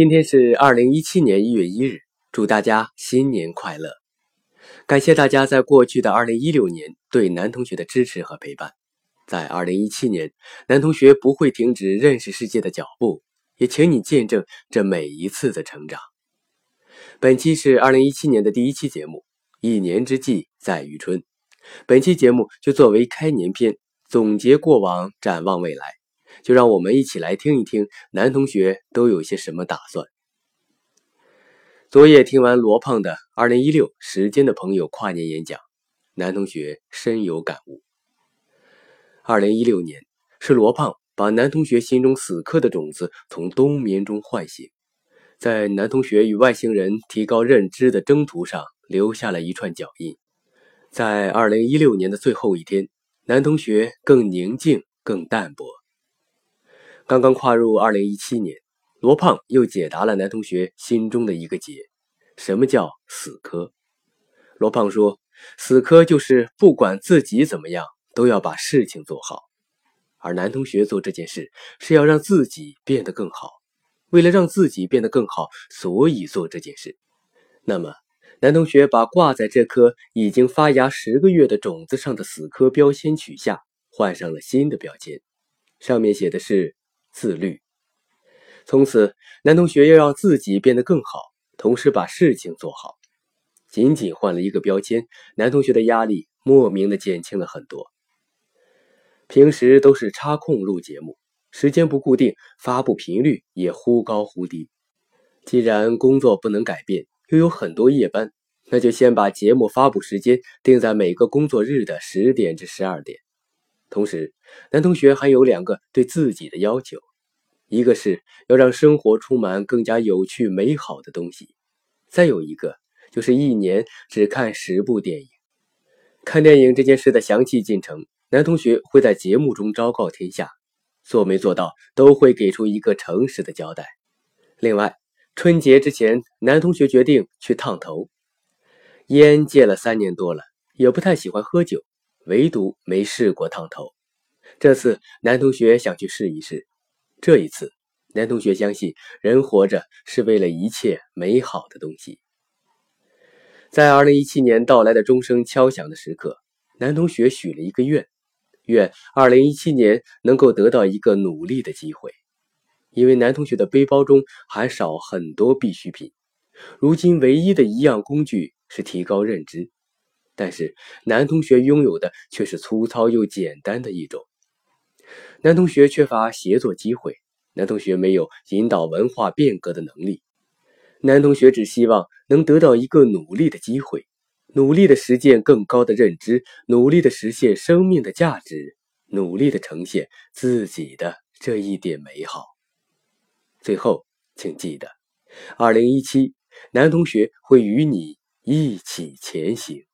今天是二零一七年一月一日，祝大家新年快乐！感谢大家在过去的二零一六年对男同学的支持和陪伴。在二零一七年，男同学不会停止认识世界的脚步，也请你见证这每一次的成长。本期是二零一七年的第一期节目，一年之计在于春。本期节目就作为开年篇，总结过往，展望未来。就让我们一起来听一听男同学都有些什么打算。昨夜听完罗胖的《二零一六时间的朋友》跨年演讲，男同学深有感悟。二零一六年是罗胖把男同学心中死磕的种子从冬眠中唤醒，在男同学与外星人提高认知的征途上留下了一串脚印。在二零一六年的最后一天，男同学更宁静、更淡泊。刚刚跨入二零一七年，罗胖又解答了男同学心中的一个结：什么叫死磕？罗胖说，死磕就是不管自己怎么样，都要把事情做好。而男同学做这件事是要让自己变得更好，为了让自己变得更好，所以做这件事。那么，男同学把挂在这颗已经发芽十个月的种子上的死磕标签取下，换上了新的标签，上面写的是。自律。从此，男同学要让自己变得更好，同时把事情做好。仅仅换了一个标签，男同学的压力莫名的减轻了很多。平时都是插空录节目，时间不固定，发布频率也忽高忽低。既然工作不能改变，又有很多夜班，那就先把节目发布时间定在每个工作日的十点至十二点。同时，男同学还有两个对自己的要求：一个是要让生活充满更加有趣美好的东西；再有一个就是一年只看十部电影。看电影这件事的详细进程，男同学会在节目中昭告天下，做没做到都会给出一个诚实的交代。另外，春节之前，男同学决定去烫头。烟戒了三年多了，也不太喜欢喝酒。唯独没试过烫头，这次男同学想去试一试。这一次，男同学相信人活着是为了一切美好的东西。在二零一七年到来的钟声敲响的时刻，男同学许了一个愿：愿二零一七年能够得到一个努力的机会。因为男同学的背包中还少很多必需品，如今唯一的一样工具是提高认知。但是男同学拥有的却是粗糙又简单的一种。男同学缺乏协作机会，男同学没有引导文化变革的能力，男同学只希望能得到一个努力的机会，努力的实践更高的认知，努力的实现生命的价值，努力的呈现自己的这一点美好。最后，请记得，二零一七，男同学会与你一起前行。